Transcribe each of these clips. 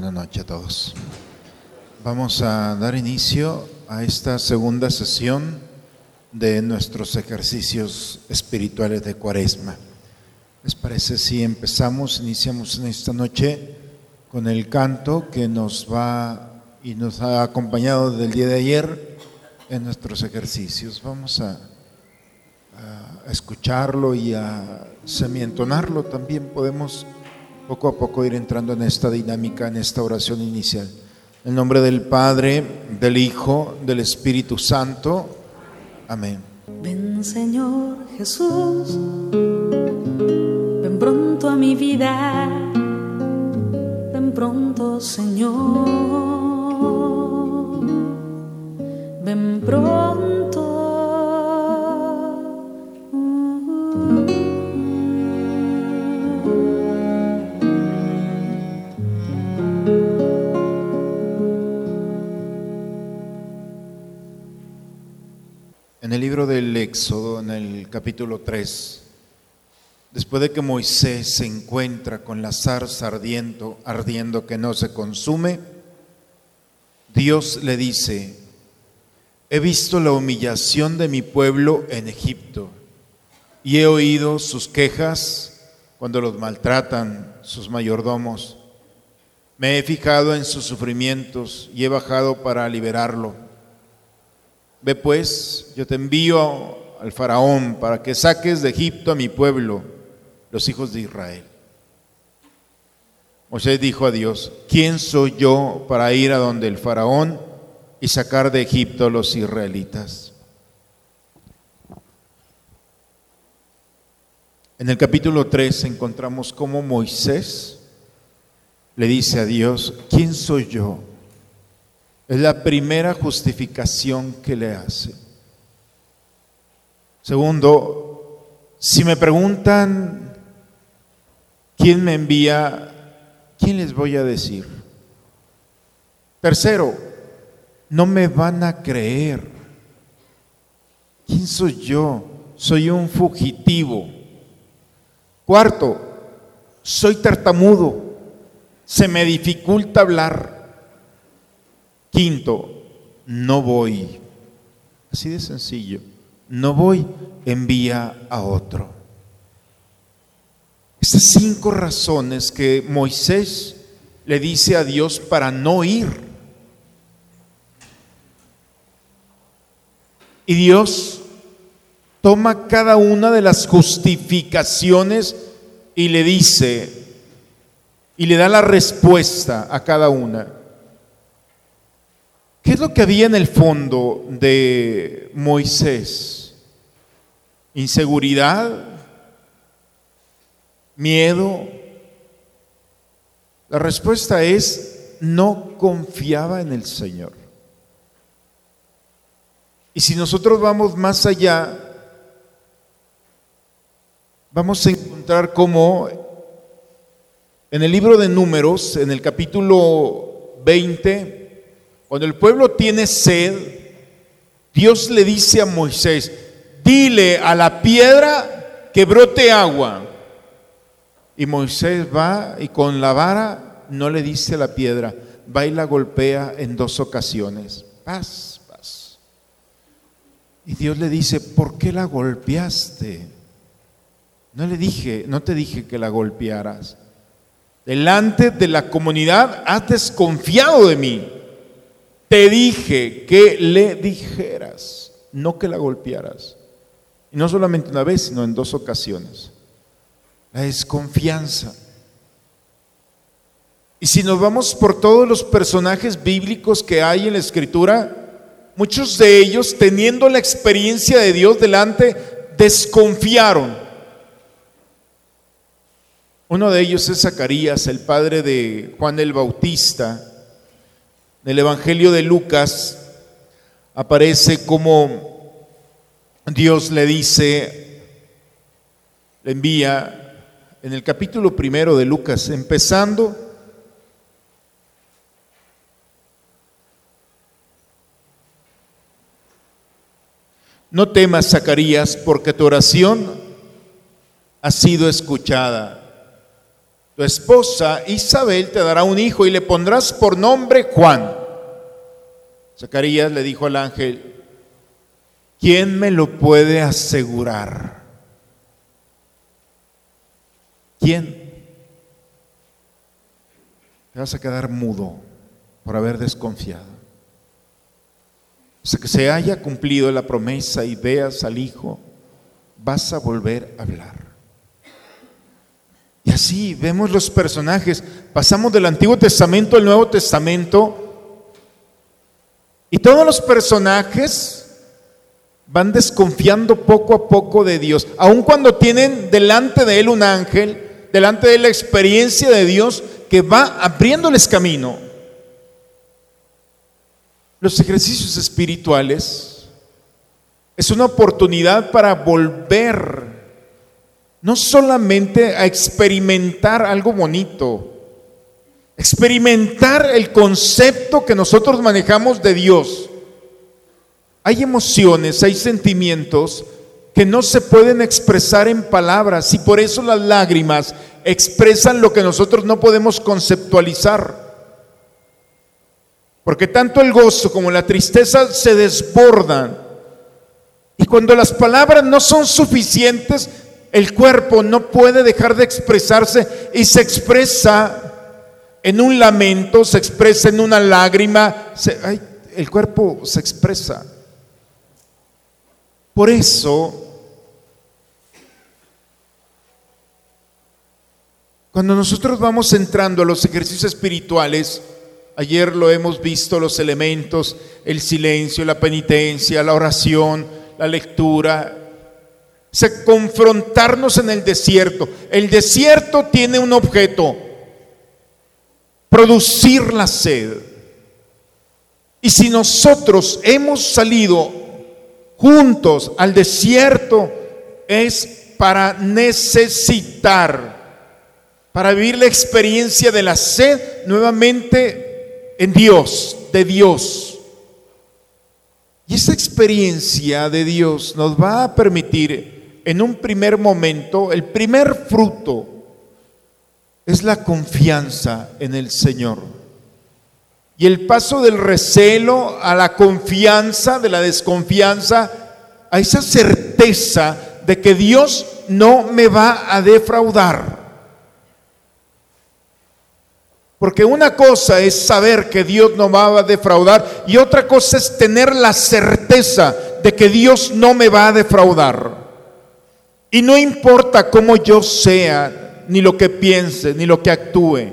Buenas noches a todos. Vamos a dar inicio a esta segunda sesión de nuestros ejercicios espirituales de Cuaresma. ¿Les parece si empezamos, iniciamos en esta noche con el canto que nos va y nos ha acompañado desde el día de ayer en nuestros ejercicios? Vamos a, a escucharlo y a semientonarlo también podemos poco a poco ir entrando en esta dinámica, en esta oración inicial. En nombre del Padre, del Hijo, del Espíritu Santo. Amén. Ven Señor Jesús, ven pronto a mi vida, ven pronto Señor, ven pronto. En el libro del Éxodo, en el capítulo 3, después de que Moisés se encuentra con la zarza ardiendo, ardiendo que no se consume, Dios le dice, he visto la humillación de mi pueblo en Egipto y he oído sus quejas cuando los maltratan sus mayordomos. Me he fijado en sus sufrimientos y he bajado para liberarlo. Ve pues, yo te envío al faraón para que saques de Egipto a mi pueblo, los hijos de Israel. Moisés dijo a Dios, ¿quién soy yo para ir a donde el faraón y sacar de Egipto a los israelitas? En el capítulo 3 encontramos cómo Moisés le dice a Dios, ¿quién soy yo? Es la primera justificación que le hace. Segundo, si me preguntan quién me envía, ¿quién les voy a decir? Tercero, no me van a creer. ¿Quién soy yo? Soy un fugitivo. Cuarto, soy tartamudo. Se me dificulta hablar. Quinto, no voy. Así de sencillo. No voy, envía a otro. Estas cinco razones que Moisés le dice a Dios para no ir. Y Dios toma cada una de las justificaciones y le dice, y le da la respuesta a cada una. ¿Qué es lo que había en el fondo de Moisés? ¿Inseguridad? ¿Miedo? La respuesta es, no confiaba en el Señor. Y si nosotros vamos más allá, vamos a encontrar como en el libro de números, en el capítulo 20, cuando el pueblo tiene sed, Dios le dice a Moisés, dile a la piedra que brote agua. Y Moisés va y con la vara no le dice a la piedra, va y la golpea en dos ocasiones. Paz, paz. Y Dios le dice, ¿por qué la golpeaste? No le dije, no te dije que la golpearas. Delante de la comunidad has desconfiado de mí. Te dije que le dijeras, no que la golpearas. Y no solamente una vez, sino en dos ocasiones. La desconfianza. Y si nos vamos por todos los personajes bíblicos que hay en la escritura, muchos de ellos, teniendo la experiencia de Dios delante, desconfiaron. Uno de ellos es Zacarías, el padre de Juan el Bautista. En el Evangelio de Lucas aparece como Dios le dice, le envía en el capítulo primero de Lucas, empezando No temas, Zacarías, porque tu oración ha sido escuchada. Tu esposa Isabel te dará un hijo y le pondrás por nombre Juan. Zacarías le dijo al ángel, ¿quién me lo puede asegurar? ¿Quién? Te vas a quedar mudo por haber desconfiado. Hasta que se haya cumplido la promesa y veas al Hijo, vas a volver a hablar. Y así vemos los personajes. Pasamos del Antiguo Testamento al Nuevo Testamento. Y todos los personajes van desconfiando poco a poco de Dios. Aun cuando tienen delante de él un ángel, delante de la experiencia de Dios que va abriéndoles camino. Los ejercicios espirituales es una oportunidad para volver no solamente a experimentar algo bonito, experimentar el concepto que nosotros manejamos de Dios. Hay emociones, hay sentimientos que no se pueden expresar en palabras y por eso las lágrimas expresan lo que nosotros no podemos conceptualizar. Porque tanto el gozo como la tristeza se desbordan. Y cuando las palabras no son suficientes, el cuerpo no puede dejar de expresarse y se expresa en un lamento, se expresa en una lágrima, el cuerpo se expresa. Por eso, cuando nosotros vamos entrando a los ejercicios espirituales, ayer lo hemos visto, los elementos, el silencio, la penitencia, la oración, la lectura, se confrontarnos en el desierto. El desierto tiene un objeto, producir la sed. Y si nosotros hemos salido juntos al desierto, es para necesitar, para vivir la experiencia de la sed nuevamente en Dios, de Dios. Y esa experiencia de Dios nos va a permitir en un primer momento, el primer fruto es la confianza en el Señor. Y el paso del recelo a la confianza, de la desconfianza, a esa certeza de que Dios no me va a defraudar. Porque una cosa es saber que Dios no va a defraudar y otra cosa es tener la certeza de que Dios no me va a defraudar. Y no importa cómo yo sea, ni lo que piense, ni lo que actúe.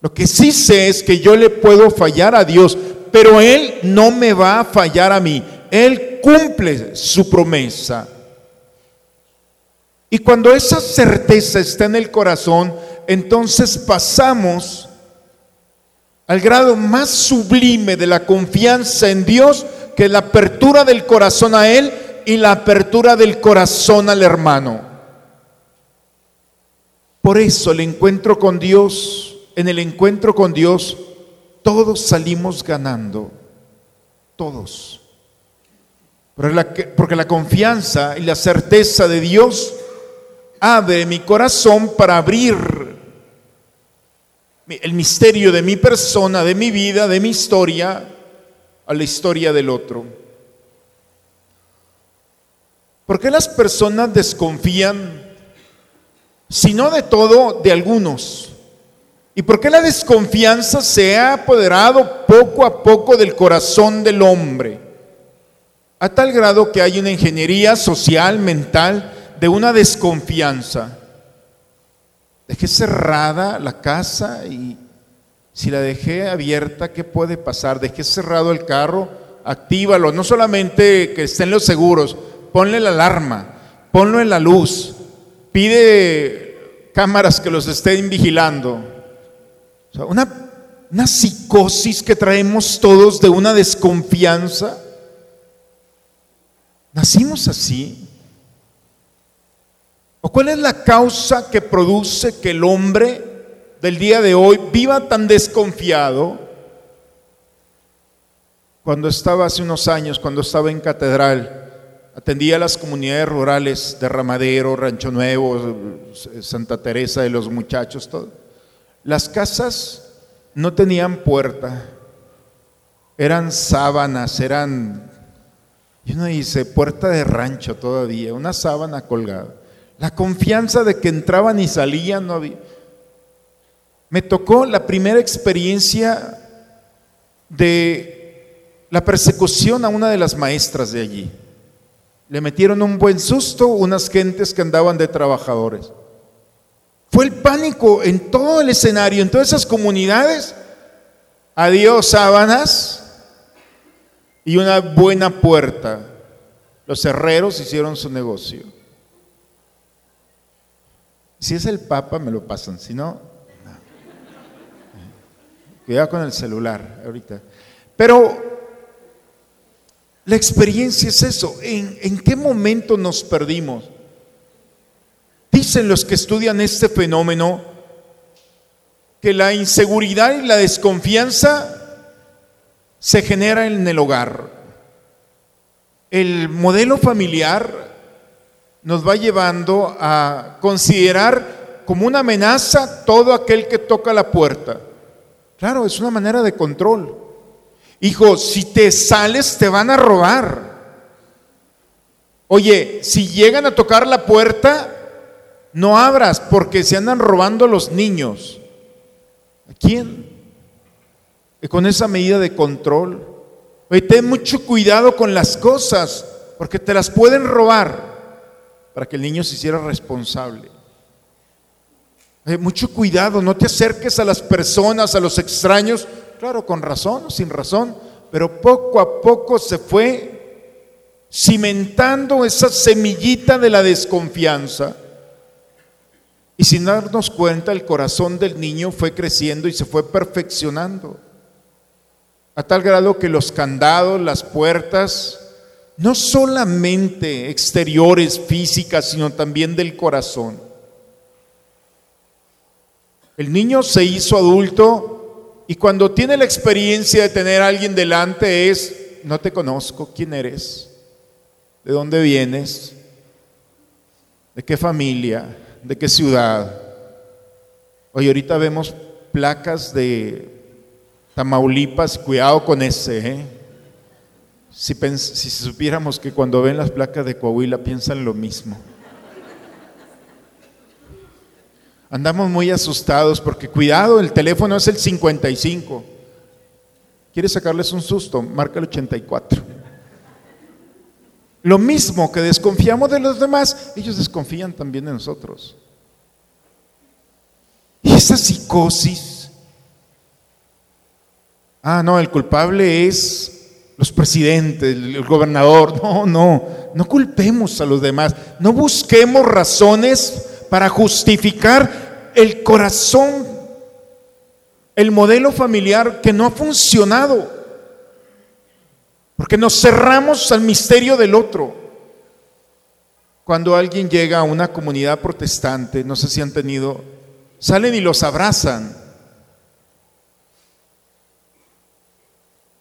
Lo que sí sé es que yo le puedo fallar a Dios, pero Él no me va a fallar a mí. Él cumple su promesa. Y cuando esa certeza está en el corazón, entonces pasamos al grado más sublime de la confianza en Dios, que la apertura del corazón a Él y la apertura del corazón al hermano. Por eso el encuentro con Dios, en el encuentro con Dios, todos salimos ganando, todos. Porque la confianza y la certeza de Dios abre mi corazón para abrir el misterio de mi persona, de mi vida, de mi historia, a la historia del otro. ¿Por qué las personas desconfían, si no de todo, de algunos? ¿Y por qué la desconfianza se ha apoderado poco a poco del corazón del hombre? A tal grado que hay una ingeniería social, mental, de una desconfianza. Dejé cerrada la casa y si la dejé abierta, ¿qué puede pasar? Dejé cerrado el carro, actívalo, no solamente que estén los seguros, ponle la alarma, ponlo en la luz, pide cámaras que los estén vigilando. una, una psicosis que traemos todos de una desconfianza. ¿Nacimos así? ¿O cuál es la causa que produce que el hombre del día de hoy viva tan desconfiado? Cuando estaba hace unos años, cuando estaba en catedral, atendía a las comunidades rurales de Ramadero, Rancho Nuevo, Santa Teresa de los Muchachos, todo. Las casas no tenían puerta, eran sábanas, eran, y uno dice, puerta de rancho todavía, una sábana colgada. La confianza de que entraban y salían no había. Me tocó la primera experiencia de la persecución a una de las maestras de allí. Le metieron un buen susto unas gentes que andaban de trabajadores. Fue el pánico en todo el escenario, en todas esas comunidades. Adiós sábanas y una buena puerta. Los herreros hicieron su negocio. Si es el Papa, me lo pasan. Si no, no. cuidado con el celular ahorita. Pero la experiencia es eso. ¿En, ¿En, qué momento nos perdimos? Dicen los que estudian este fenómeno que la inseguridad y la desconfianza se genera en el hogar. El modelo familiar nos va llevando a considerar como una amenaza todo aquel que toca la puerta. Claro, es una manera de control. Hijo, si te sales te van a robar. Oye, si llegan a tocar la puerta, no abras porque se andan robando los niños. ¿A quién? Y con esa medida de control. Ten mucho cuidado con las cosas porque te las pueden robar para que el niño se hiciera responsable. Oye, mucho cuidado, no te acerques a las personas, a los extraños, claro, con razón sin razón, pero poco a poco se fue cimentando esa semillita de la desconfianza. Y sin darnos cuenta, el corazón del niño fue creciendo y se fue perfeccionando. A tal grado que los candados, las puertas, no solamente exteriores, físicas, sino también del corazón. El niño se hizo adulto y cuando tiene la experiencia de tener a alguien delante es, no te conozco, ¿quién eres? ¿De dónde vienes? ¿De qué familia? ¿De qué ciudad? Hoy ahorita vemos placas de Tamaulipas, cuidado con ese. ¿eh? Si, si supiéramos que cuando ven las placas de Coahuila piensan lo mismo. Andamos muy asustados porque cuidado, el teléfono es el 55. ¿Quieres sacarles un susto? Marca el 84. Lo mismo que desconfiamos de los demás, ellos desconfían también de nosotros. Y esa psicosis. Ah, no, el culpable es los presidentes, el gobernador. No, no, no culpemos a los demás. No busquemos razones para justificar el corazón, el modelo familiar que no ha funcionado, porque nos cerramos al misterio del otro. Cuando alguien llega a una comunidad protestante, no sé si han tenido, salen y los abrazan.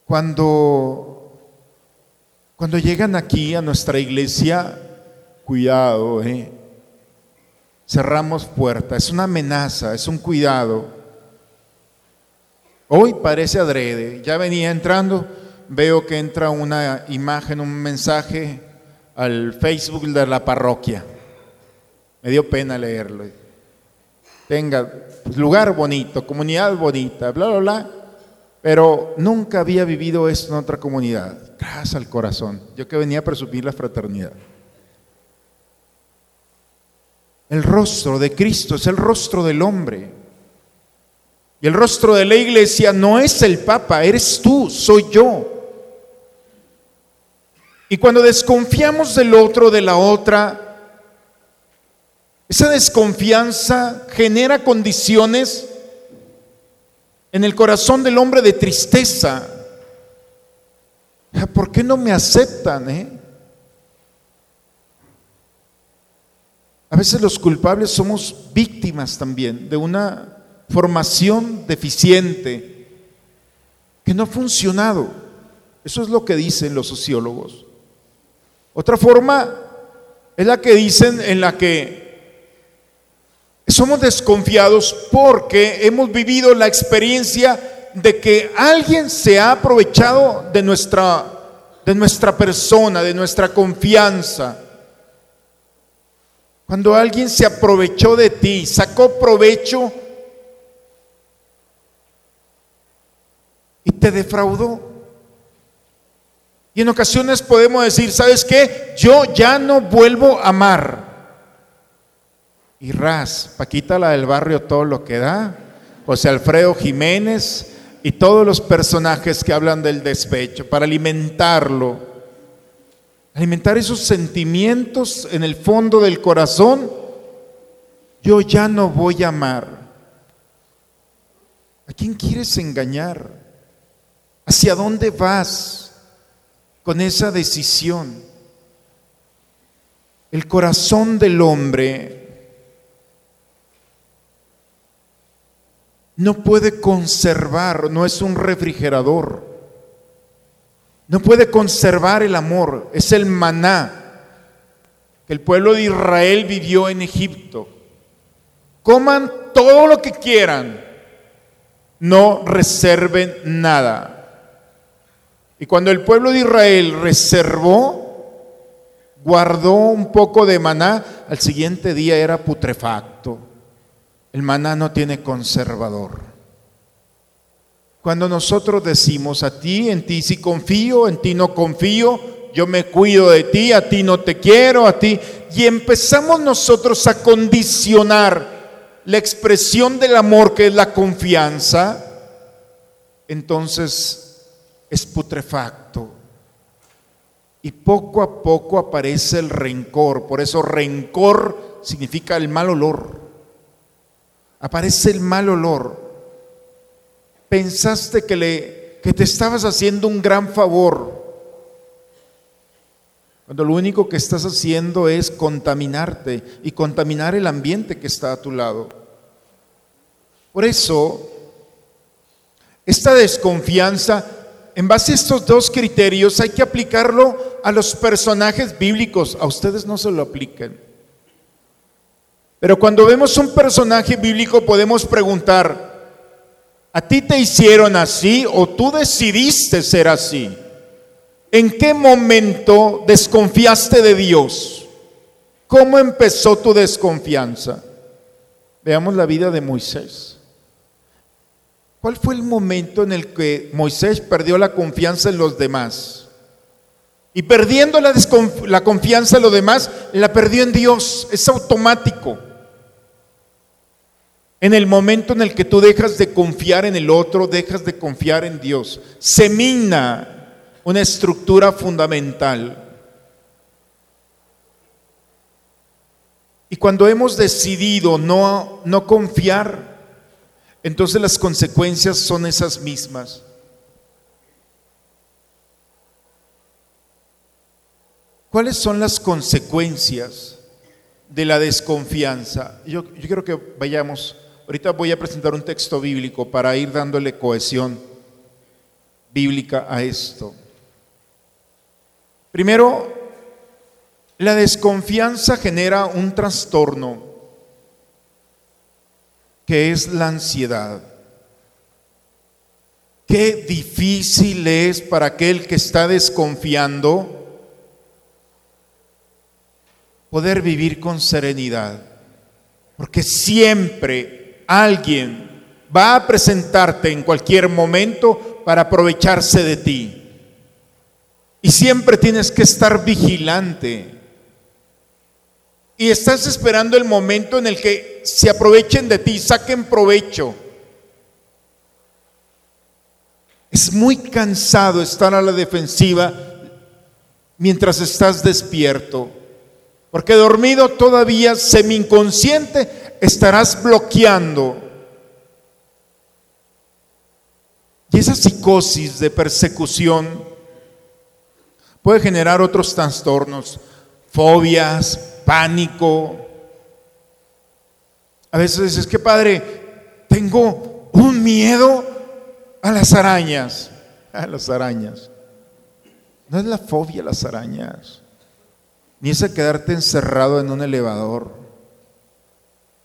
Cuando, cuando llegan aquí a nuestra iglesia, cuidado, eh, cerramos puertas, es una amenaza, es un cuidado. Hoy parece adrede, ya venía entrando, veo que entra una imagen, un mensaje al Facebook de la parroquia. Me dio pena leerlo. Tenga pues, lugar bonito, comunidad bonita, bla, bla, bla. Pero nunca había vivido esto en otra comunidad. Gracias al corazón. Yo que venía a presumir la fraternidad. El rostro de Cristo es el rostro del hombre. Y el rostro de la iglesia no es el Papa, eres tú, soy yo. Y cuando desconfiamos del otro, de la otra, esa desconfianza genera condiciones en el corazón del hombre de tristeza. ¿Por qué no me aceptan? Eh? A veces los culpables somos víctimas también de una formación deficiente que no ha funcionado. Eso es lo que dicen los sociólogos. Otra forma es la que dicen en la que somos desconfiados porque hemos vivido la experiencia de que alguien se ha aprovechado de nuestra, de nuestra persona, de nuestra confianza. Cuando alguien se aprovechó de ti, sacó provecho y te defraudó. Y en ocasiones podemos decir, ¿sabes qué? Yo ya no vuelvo a amar. Y ras, Paquita la del barrio todo lo que da, José Alfredo Jiménez y todos los personajes que hablan del despecho, para alimentarlo, alimentar esos sentimientos en el fondo del corazón, yo ya no voy a amar. ¿A quién quieres engañar? ¿Hacia dónde vas? con esa decisión. El corazón del hombre no puede conservar, no es un refrigerador, no puede conservar el amor, es el maná que el pueblo de Israel vivió en Egipto. Coman todo lo que quieran, no reserven nada. Y cuando el pueblo de Israel reservó, guardó un poco de maná, al siguiente día era putrefacto. El maná no tiene conservador. Cuando nosotros decimos a ti, en ti sí confío, en ti no confío, yo me cuido de ti, a ti no te quiero, a ti, y empezamos nosotros a condicionar la expresión del amor que es la confianza, entonces es putrefacto. Y poco a poco aparece el rencor. Por eso rencor significa el mal olor. Aparece el mal olor. Pensaste que, le, que te estabas haciendo un gran favor. Cuando lo único que estás haciendo es contaminarte y contaminar el ambiente que está a tu lado. Por eso, esta desconfianza en base a estos dos criterios hay que aplicarlo a los personajes bíblicos. A ustedes no se lo apliquen. Pero cuando vemos un personaje bíblico podemos preguntar, ¿a ti te hicieron así o tú decidiste ser así? ¿En qué momento desconfiaste de Dios? ¿Cómo empezó tu desconfianza? Veamos la vida de Moisés. ¿Cuál fue el momento en el que Moisés perdió la confianza en los demás? Y perdiendo la, la, confianza en los demás, la perdió en Dios. Es automático. En el momento en el que tú dejas de confiar en el otro, dejas de confiar en Dios. Se mina una estructura fundamental. Y cuando hemos decidido no, no confiar, entonces las consecuencias son esas mismas. ¿Cuáles son las consecuencias de la desconfianza? Yo, yo, quiero que vayamos, ahorita voy a presentar un texto bíblico para ir dándole cohesión bíblica a esto. Primero, la desconfianza genera un trastorno que es la ansiedad. Qué difícil es para aquel que está desconfiando poder vivir con serenidad. Porque siempre alguien va a presentarte en cualquier momento para aprovecharse de ti. Y siempre tienes que estar vigilante y estás esperando el momento en el que se aprovechen de ti, saquen provecho. Es muy cansado estar a la defensiva mientras estás despierto, porque dormido todavía semi inconsciente estarás bloqueando. Y esa psicosis de persecución puede generar otros trastornos, fobias, pánico. A veces es que, padre, tengo un miedo a las arañas. A las arañas. No es la fobia a las arañas. ni es quedarte encerrado en un elevador.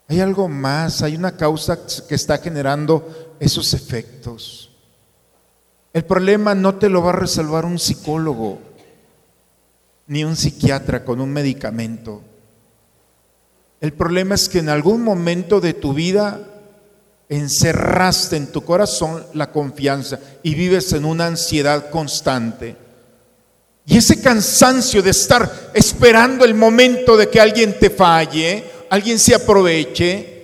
Hay algo más, hay una causa que está generando esos efectos. El problema no te lo va a resolver un psicólogo, ni un psiquiatra con un medicamento. El problema es que en algún momento de tu vida encerraste en tu corazón la confianza y vives en una ansiedad constante. Y ese cansancio de estar esperando el momento de que alguien te falle, alguien se aproveche,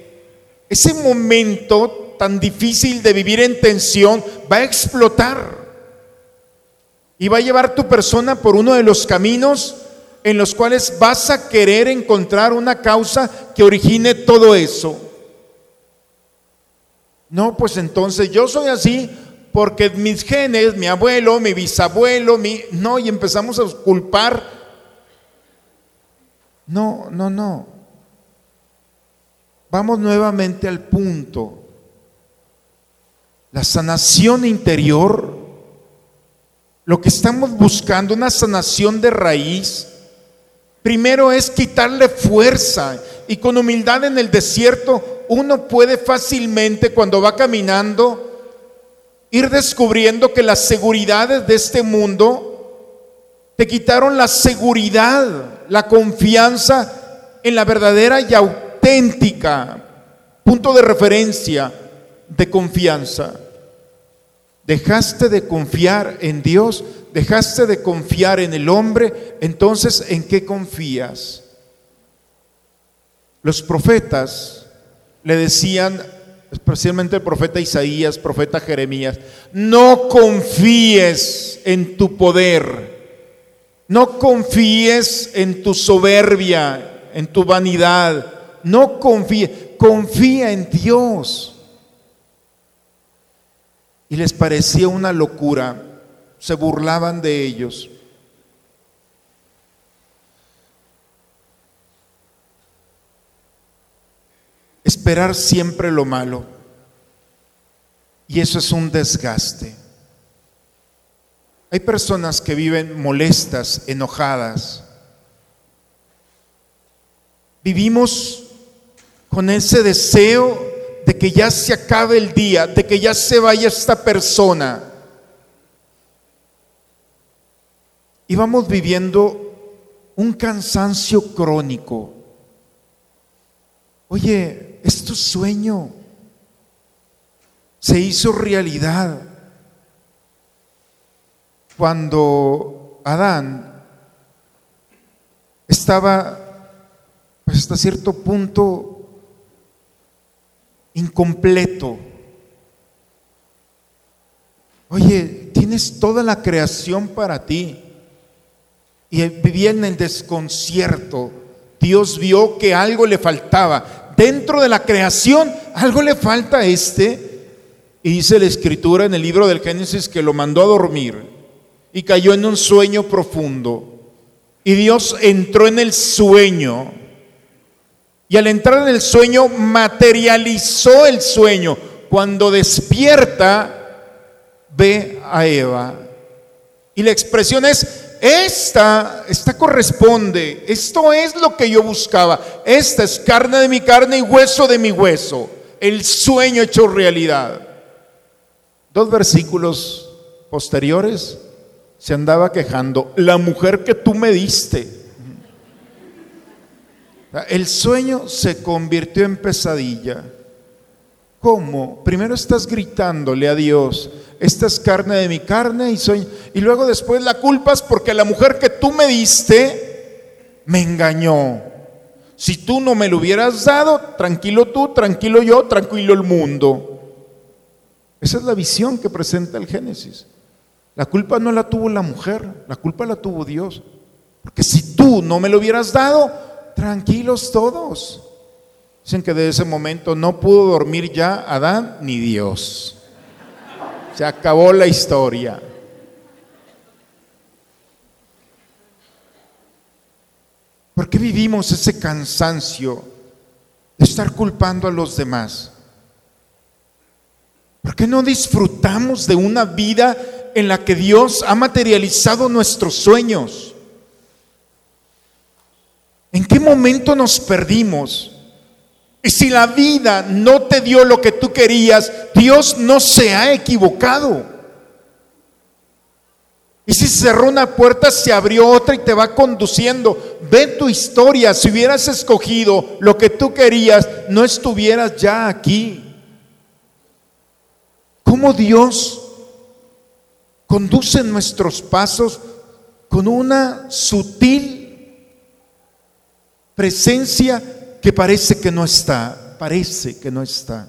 ese momento tan difícil de vivir en tensión va a explotar y va a llevar tu persona por uno de los caminos en los cuales vas a querer encontrar una causa que origine todo eso. No, pues entonces yo soy así porque mis genes, mi abuelo, mi bisabuelo, mi... No, y empezamos a culpar. No, no, no. Vamos nuevamente al punto. La sanación interior, lo que estamos buscando, una sanación de raíz, primero es quitarle fuerza y con humildad en el desierto uno puede fácilmente cuando va caminando ir descubriendo que las seguridades de este mundo te quitaron la seguridad, la confianza en la verdadera y punto de referencia de confianza. Dejaste de confiar en Dios, dejaste de confiar en el hombre, entonces ¿en qué confías? Los profetas le decían especialmente el profeta Isaías, profeta Jeremías, no confíes en tu poder, no confíes en tu soberbia, en tu vanidad, no confíes, confía en Dios. Y les parecía una locura, se burlaban de ellos. esperar siempre lo malo. Y eso es un desgaste. Hay personas que viven molestas, enojadas. Vivimos con ese deseo de que ya se acabe el día, de que ya se vaya esta persona. Y vamos viviendo un cansancio crónico. Oye, es tu sueño. Se hizo realidad cuando Adán estaba pues, hasta cierto punto incompleto. Oye, tienes toda la creación para ti. Y vivía en el desconcierto. Dios vio que algo le faltaba dentro de la creación, algo le falta a este. Y dice la escritura en el libro del Génesis que lo mandó a dormir y cayó en un sueño profundo. Y Dios entró en el sueño. Y al entrar en el sueño, materializó el sueño. Cuando despierta, ve a Eva. Y la expresión es, esta, esta corresponde, esto es lo que yo buscaba, esta es carne de mi carne y hueso de mi hueso, el sueño hecho realidad. Dos versículos posteriores se andaba quejando, la mujer que tú me diste. El sueño se convirtió en pesadilla. ¿Cómo? Primero estás gritándole a Dios, esta es carne de mi carne y soy... Y luego después la culpas porque la mujer que tú me diste me engañó. Si tú no me lo hubieras dado, tranquilo tú, tranquilo yo, tranquilo el mundo. Esa es la visión que presenta el Génesis. La culpa no la tuvo la mujer, la culpa la tuvo Dios. Porque si tú no me lo hubieras dado, tranquilos todos. Dicen que de ese momento no pudo dormir ya Adán ni Dios. Se acabó la historia. ¿Por qué vivimos ese cansancio de estar culpando a los demás? ¿Por qué no disfrutamos de una vida en la que Dios ha materializado nuestros sueños? Qué momento nos perdimos? Y si la vida no te dio lo que tú querías, Dios no se ha equivocado. Y si cerró una puerta, se abrió otra y te va conduciendo. Ve tu historia. Si hubieras escogido lo que tú querías, no estuvieras ya aquí. ¿Cómo Dios conduce nuestros pasos con una sutil presencia que parece que no está? Parece que no está.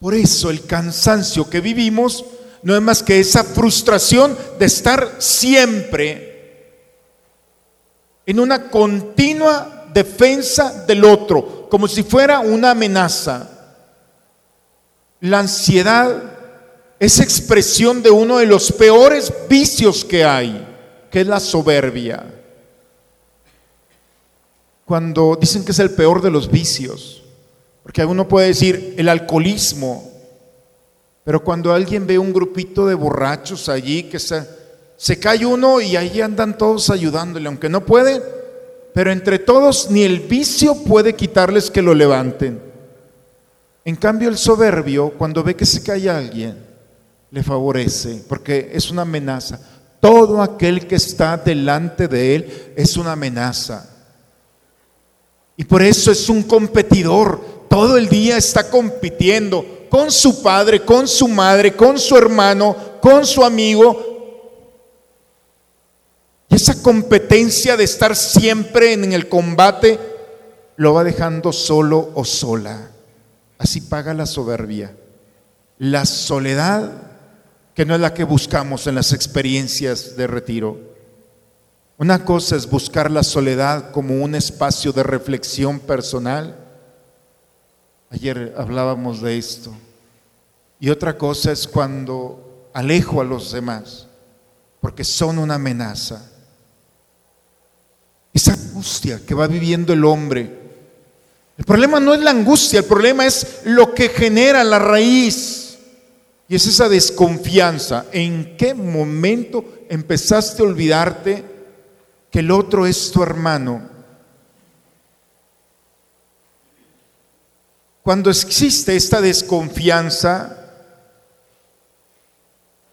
Por eso el cansancio que vivimos no es más que esa frustración de estar siempre en una continua defensa del otro, como si fuera una amenaza. La ansiedad es expresión de uno de los peores vicios que hay, que es la soberbia. Cuando dicen que es el peor de los vicios, porque uno puede decir el alcoholismo, pero cuando alguien ve un grupito de borrachos allí, que se, cae uno y ahí andan todos ayudándole, aunque no puede, pero entre todos ni el vicio puede quitarles que lo levanten. En cambio el soberbio, cuando ve que se cae alguien, le favorece, porque es una amenaza. Todo aquel que está delante de él es una amenaza. Y por eso es un competidor. Todo el día está compitiendo con su padre, con su madre, con su hermano, con su amigo. Y esa competencia de estar siempre en el combate lo va dejando solo o sola. Así paga la soberbia. La soledad, que no es la que buscamos en las experiencias de retiro. Una cosa es buscar la soledad como un espacio de reflexión personal Ayer hablábamos de esto. Y otra cosa es cuando alejo a los demás, porque son una amenaza. Esa angustia que va viviendo el hombre. El problema no es la angustia, el problema es lo que genera la raíz. Y es esa desconfianza. ¿En qué momento empezaste a olvidarte que el otro es tu hermano? Cuando existe esta desconfianza,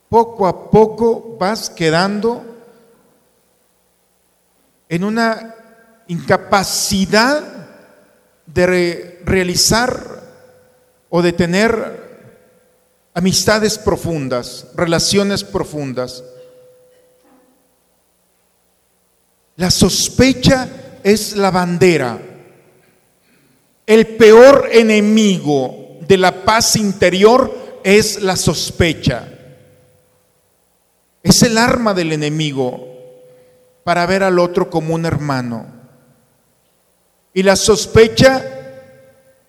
poco a poco vas quedando en una incapacidad de realizar o de tener amistades profundas, relaciones profundas. La sospecha es la bandera el peor enemigo de la paz interior es la sospecha. Es el arma del enemigo para ver al otro como un hermano. Y la sospecha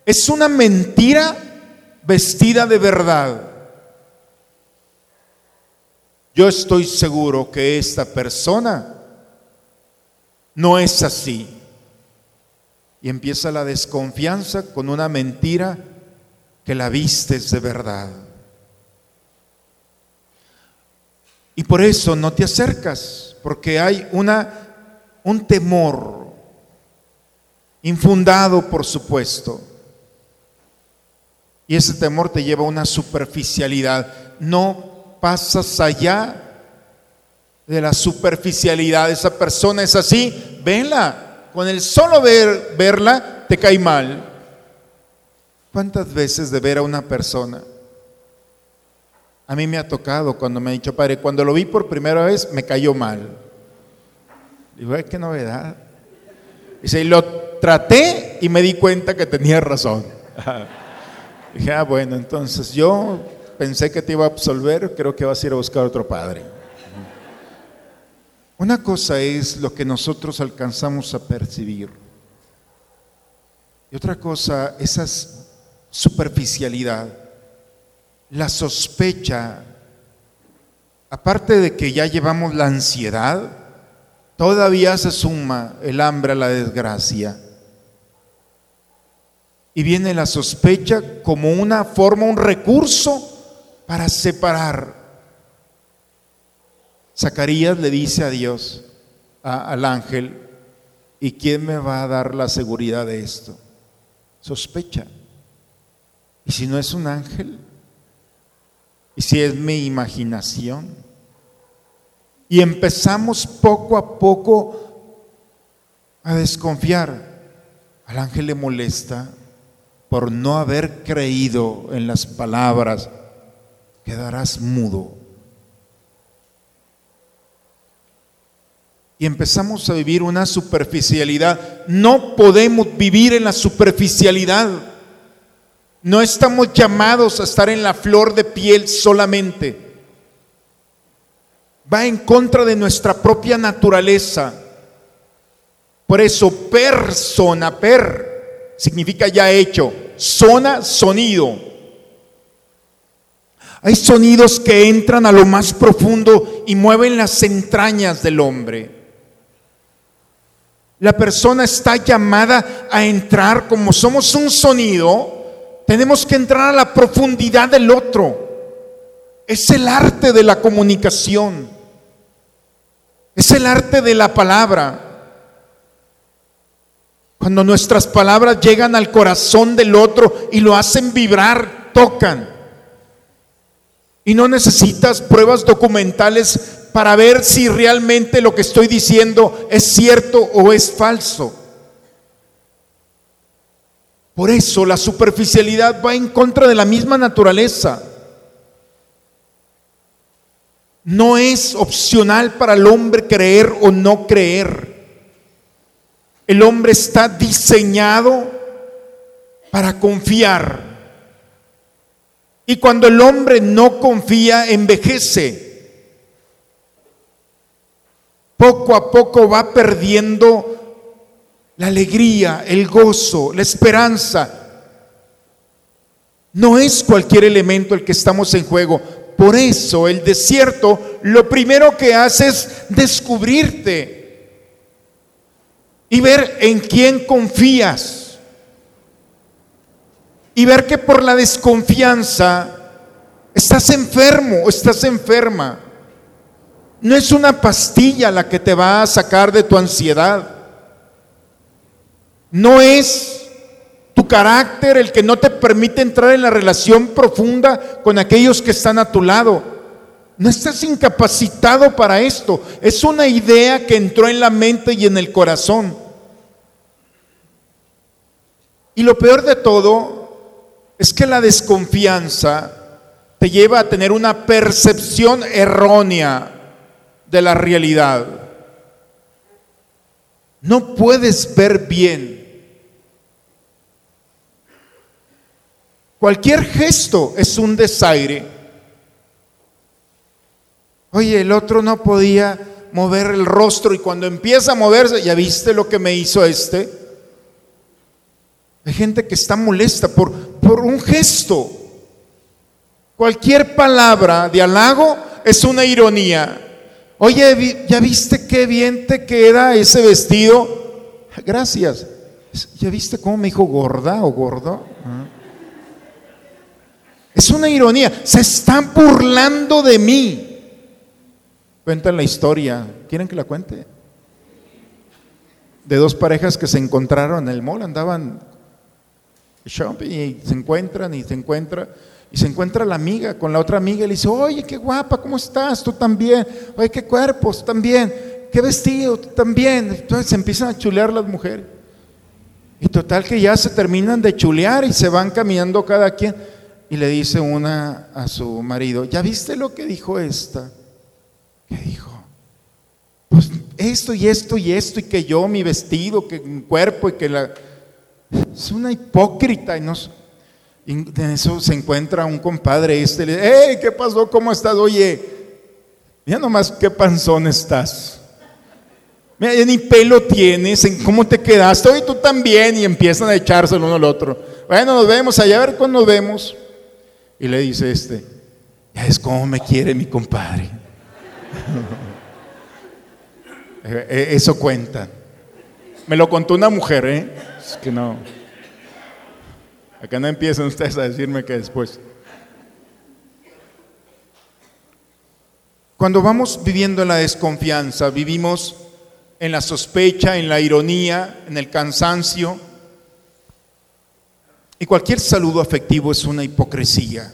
es una mentira vestida de verdad. Yo estoy seguro que esta persona no es así. Y empieza la desconfianza con una mentira que la vistes de verdad. Y por eso no te acercas, porque hay una, un temor infundado, por supuesto. Y ese temor te lleva a una superficialidad. No pasas allá de la superficialidad. Esa persona es así, venla, con el solo ver, verla te cae mal. ¿Cuántas veces de ver a una persona? A mí me ha tocado cuando me ha dicho, padre, cuando lo vi por primera vez me cayó mal. Digo, qué novedad. Dice, y lo traté y me di cuenta que tenía razón. Dije, ah, bueno, entonces yo pensé que te iba a absolver, creo que vas a ir a buscar otro padre. Una cosa es lo que nosotros alcanzamos a percibir. Y otra cosa, esa superficialidad, la sospecha, aparte de que ya llevamos la ansiedad, todavía se suma el hambre a la desgracia. Y viene la sospecha como una forma, un recurso para separar Zacarías le dice a Dios, al ángel, ¿y quién me va a dar la seguridad de esto? Sospecha. ¿Y si no es un ángel? ¿Y si es mi imaginación? Y empezamos poco a poco a desconfiar. Al ángel le molesta por no haber creído en las palabras, quedarás mudo. Y empezamos a vivir una superficialidad. No podemos vivir en la superficialidad. No estamos llamados a estar en la flor de piel solamente. Va en contra de nuestra propia naturaleza. Por eso, persona, per, significa ya hecho. Zona, sonido. Hay sonidos que entran a lo más profundo y mueven las entrañas del hombre. La persona está llamada a entrar como somos un sonido tenemos que entrar a la profundidad del otro. Es el arte de la comunicación. Es el arte de la palabra. Cuando nuestras palabras llegan al corazón del otro y lo hacen vibrar, tocan. Y no necesitas pruebas documentales para ver si realmente lo que estoy diciendo es cierto o es falso. Por eso la superficialidad va en contra de la misma naturaleza. No es opcional para el hombre creer o no creer. El hombre está diseñado para confiar. Y cuando el hombre no confía, envejece. Poco a poco va perdiendo la alegría, el gozo, la esperanza. No es cualquier elemento el que estamos en juego. Por eso el desierto lo primero que hace es descubrirte y ver en quién confías. Y ver que por la desconfianza estás enfermo o estás enferma. No es una pastilla la que te va a sacar de tu ansiedad. No es tu carácter el que no te permite entrar en la relación profunda con aquellos que están a tu lado. No estás incapacitado para esto. Es una idea que entró en la mente y en el corazón. Y lo peor de todo es que la desconfianza te lleva a tener una percepción errónea de la realidad. No puedes ver bien Cualquier gesto es un desaire. Oye, el otro no podía mover el rostro y cuando empieza a moverse, ¿ya viste lo que me hizo este? Hay gente que está molesta por, por un gesto. Cualquier palabra de halago es una ironía. Oye, ¿ya viste qué bien te queda ese vestido? Gracias. ¿Ya viste cómo me dijo gorda o gordo? Ah. Es una ironía. Se están burlando de mí. Cuentan la historia. ¿Quieren que la cuente? De dos parejas que se encontraron en el mall, andaban shopping y se encuentran y se encuentra y se encuentra la amiga con la otra amiga y le dice, oye, qué guapa, ¿cómo estás? Tú también. Oye, qué cuerpos, también. ¿Qué vestido? Tú también. Entonces se empiezan a chulear las mujeres. Y total que ya se terminan de chulear y se van caminando cada quien. Y le dice una a su marido, ¿ya viste lo que dijo esta? ¿Qué dijo? Pues esto y esto y esto y que yo, mi vestido, que mi cuerpo y que la... Es una hipócrita y nos... en eso se encuentra un compadre este, le dice, hey, ¿qué pasó? ¿Cómo estás? Oye, mira nomás qué panzón estás. Mira, ni pelo tienes, ¿cómo te quedaste? Oye, tú también, y empiezan a echarse el uno al otro. Bueno, nos vemos allá, a ver cuándo nos vemos. Y le dice este, ya es como me quiere mi compadre. Eh, eh, eso cuenta. Me lo contó una mujer, ¿eh? Es que no. Acá no empiezan ustedes a decirme que después. Cuando vamos viviendo en la desconfianza, vivimos en la sospecha, en la ironía, en el cansancio. Y cualquier saludo afectivo es una hipocresía.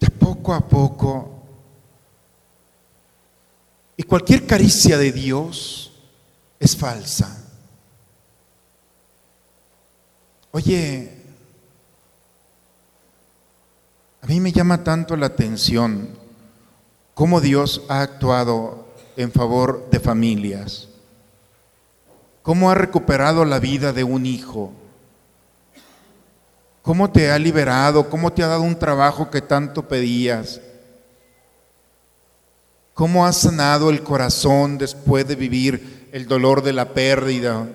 De poco a poco. Y cualquier caricia de Dios es falsa. Oye, a mí me llama tanto la atención cómo Dios ha actuado en favor de familias, cómo ha recuperado la vida de un hijo, cómo te ha liberado, cómo te ha dado un trabajo que tanto pedías, cómo ha sanado el corazón después de vivir el dolor de la pérdida,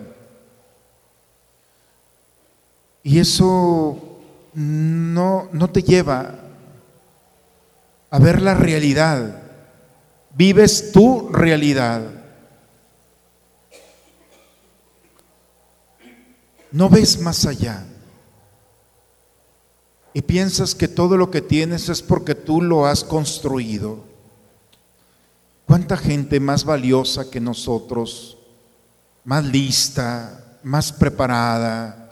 y eso no, no te lleva a ver la realidad. Vives tu realidad. No ves más allá. Y piensas que todo lo que tienes es porque tú lo has construido. ¿Cuánta gente más valiosa que nosotros, más lista, más preparada,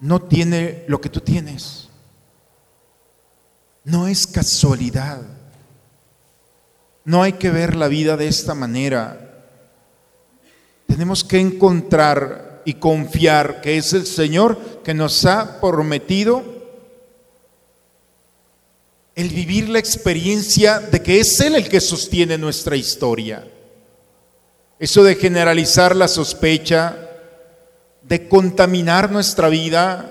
no tiene lo que tú tienes. No es casualidad. No hay que ver la vida de esta manera. Tenemos que encontrar y confiar que es el Señor que nos ha prometido el vivir la experiencia de que es Él el que sostiene nuestra historia. Eso de generalizar la sospecha, de contaminar nuestra vida.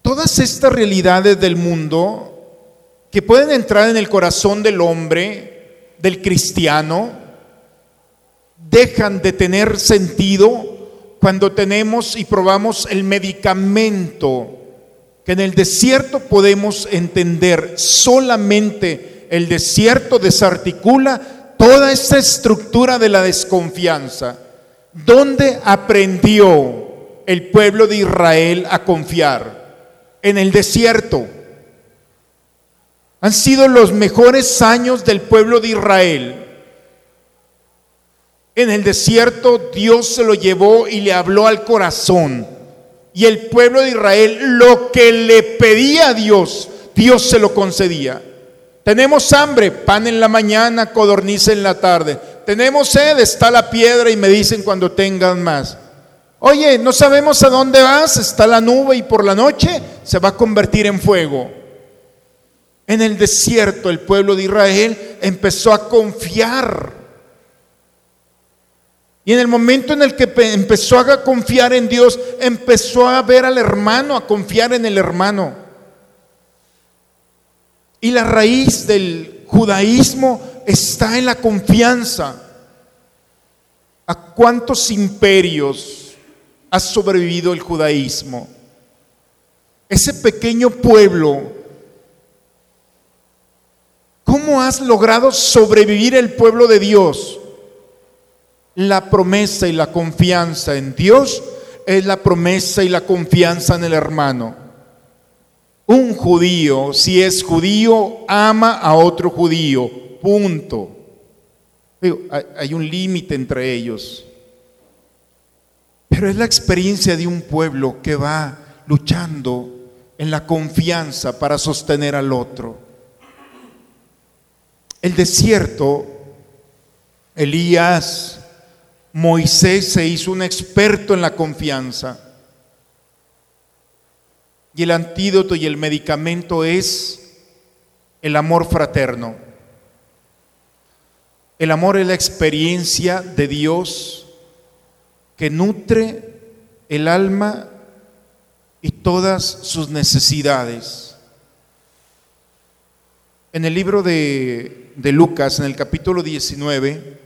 Todas estas realidades del mundo que pueden entrar en el corazón del hombre, del cristiano, dejan de tener sentido cuando tenemos y probamos el medicamento que en el desierto podemos entender. Solamente el desierto desarticula toda esta estructura de la desconfianza. ¿Dónde aprendió el pueblo de Israel a confiar? En el desierto. Han sido los mejores años del pueblo de Israel. En el desierto Dios se lo llevó y le habló al corazón. Y el pueblo de Israel lo que le pedía a Dios, Dios se lo concedía. Tenemos hambre, pan en la mañana, codorniz en la tarde. Tenemos sed, está la piedra y me dicen cuando tengan más. Oye, no sabemos a dónde vas, está la nube y por la noche se va a convertir en fuego. En el desierto el pueblo de Israel empezó a confiar. Y en el momento en el que empezó a confiar en Dios, empezó a ver al hermano, a confiar en el hermano. Y la raíz del judaísmo está en la confianza. ¿A cuántos imperios ha sobrevivido el judaísmo? Ese pequeño pueblo, ¿cómo has logrado sobrevivir el pueblo de Dios? La promesa y la confianza en Dios es la promesa y la confianza en el hermano. Un judío, si es judío, ama a otro judío. Punto. hay un límite entre ellos. Pero es la experiencia de un pueblo que va luchando en la confianza para sostener al otro. El desierto, Elías, Moisés se hizo un experto en la confianza. Y el antídoto y el medicamento es el amor fraterno. El amor es la experiencia de Dios que nutre el alma y todas sus necesidades. En el libro de, de, Lucas, en el capítulo 19,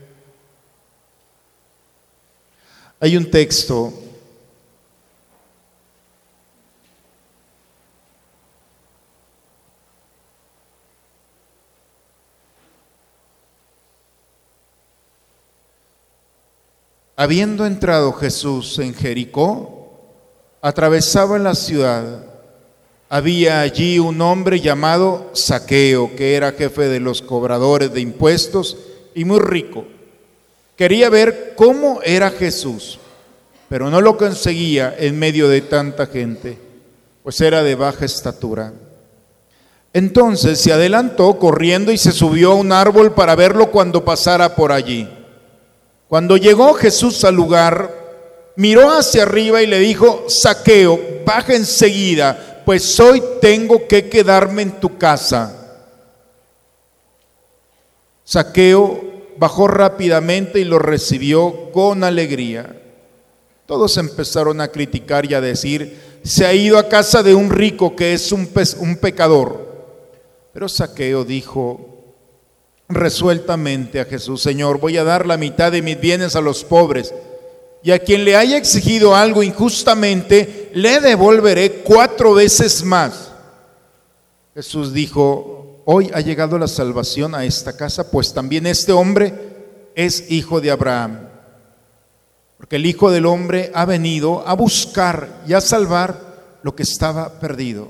hay un texto Habiendo entrado Jesús en Jericó, atravesaba la ciudad. Había allí un hombre llamado Saqueo, que era jefe de los cobradores de impuestos y muy rico. Quería ver cómo era Jesús, pero no lo conseguía en medio de tanta gente, pues era de baja estatura. Entonces se adelantó corriendo y se subió a un árbol para verlo cuando pasara por allí. Cuando llegó Jesús al lugar, miró hacia arriba y le dijo, Saqueo, baja enseguida, pues hoy tengo que quedarme en tu casa. Saqueo bajó rápidamente y lo recibió con alegría. Todos empezaron a criticar y a decir, se ha ido a casa de un rico que es un, un pecador. Pero Saqueo dijo resueltamente a Jesús, Señor, voy a dar la mitad de mis bienes a los pobres, y a quien le haya exigido algo injustamente, le devolveré cuatro veces más. Jesús dijo, hoy ha llegado la salvación a esta casa, pues también este hombre es hijo de Abraham. Porque el Hijo del Hombre ha venido a buscar y a salvar lo que estaba perdido.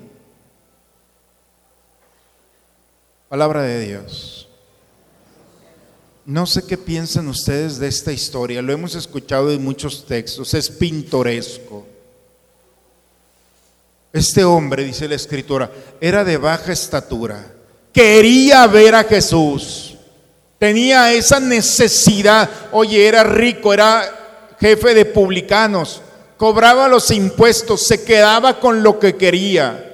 Palabra de Dios. No sé qué piensan ustedes de esta historia, lo hemos escuchado en muchos textos, es pintoresco. Este hombre, dice la escritura, era de baja estatura quería ver a Jesús. Tenía esa necesidad. Oye, era rico, era jefe de publicanos, cobraba los impuestos, se quedaba con lo que quería.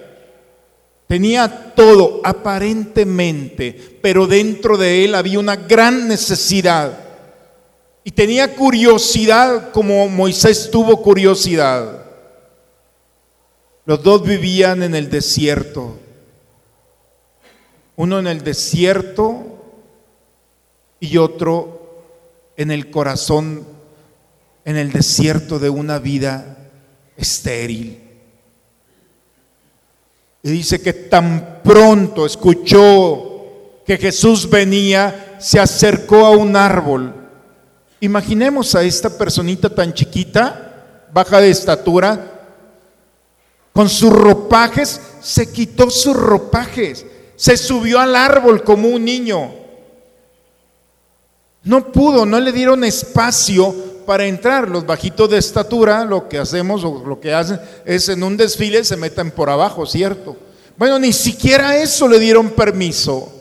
Tenía todo aparentemente, pero dentro de él había una gran necesidad. Y tenía curiosidad como Moisés tuvo curiosidad. Los dos vivían en el desierto uno en el desierto y otro en el corazón, en el desierto de una vida estéril. Y dice que tan pronto escuchó que Jesús venía, se acercó a un árbol. Imaginemos a esta personita tan chiquita, baja de estatura, con sus ropajes, se quitó sus ropajes se subió al árbol como un niño. No pudo, no le dieron espacio para entrar. Los bajitos de estatura, lo que hacemos o lo que hacen es en un desfile se meten por abajo, ¿cierto? Bueno, ni siquiera eso le dieron permiso.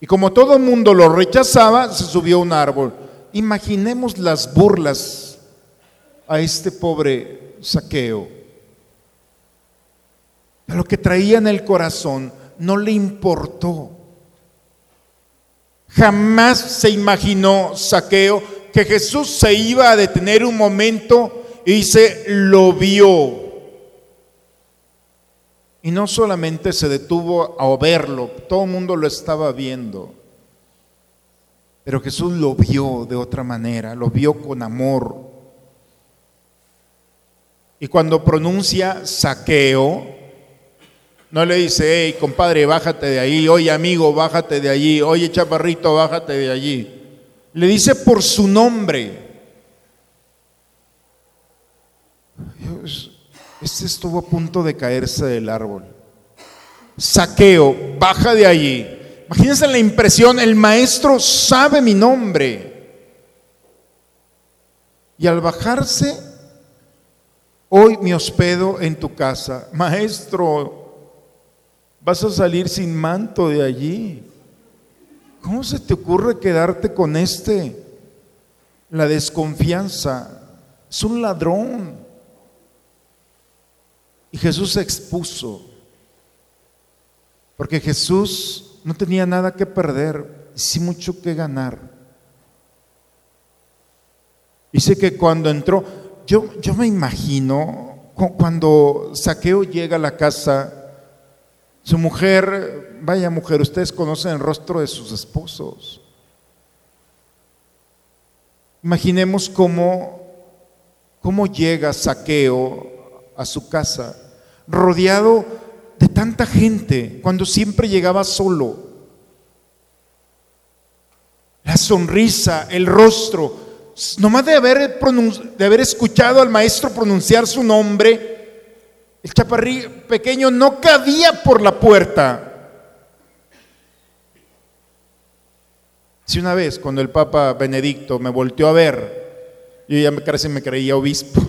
Y como todo el mundo lo rechazaba, se subió a un árbol. Imaginemos las burlas a este pobre saqueo lo que traía en el corazón no le importó. Jamás se imaginó Saqueo que Jesús se iba a detener un momento y se lo vio. Y no solamente se detuvo a verlo, todo el mundo lo estaba viendo. Pero Jesús lo vio de otra manera, lo vio con amor. Y cuando pronuncia saqueo, no le dice, hey, compadre, bájate de ahí. Oye, amigo, bájate de allí. Oye, chaparrito, bájate de allí. Le dice por su nombre. este estuvo a punto de caerse del árbol. Saqueo, baja de allí. Imagínense la impresión, el maestro sabe mi nombre. Y al bajarse, hoy me hospedo en tu casa. Maestro, Vas a salir sin manto de allí. ¿Cómo se te ocurre quedarte con este? La desconfianza. Es un ladrón. Y Jesús se expuso. Porque Jesús no tenía nada que perder, sí mucho que ganar. Dice que cuando entró, yo, yo me imagino, cuando Saqueo llega a la casa su mujer, vaya mujer, ustedes conocen el rostro de sus esposos. Imaginemos cómo, cómo llega Saqueo a su casa, rodeado de tanta gente, cuando siempre llegaba solo. La sonrisa, el rostro, nomás de haber, de haber escuchado al maestro pronunciar su nombre, el chaparrí pequeño no cabía por la puerta. Si una vez, cuando el Papa Benedicto me volteó a ver, yo ya casi me creía obispo.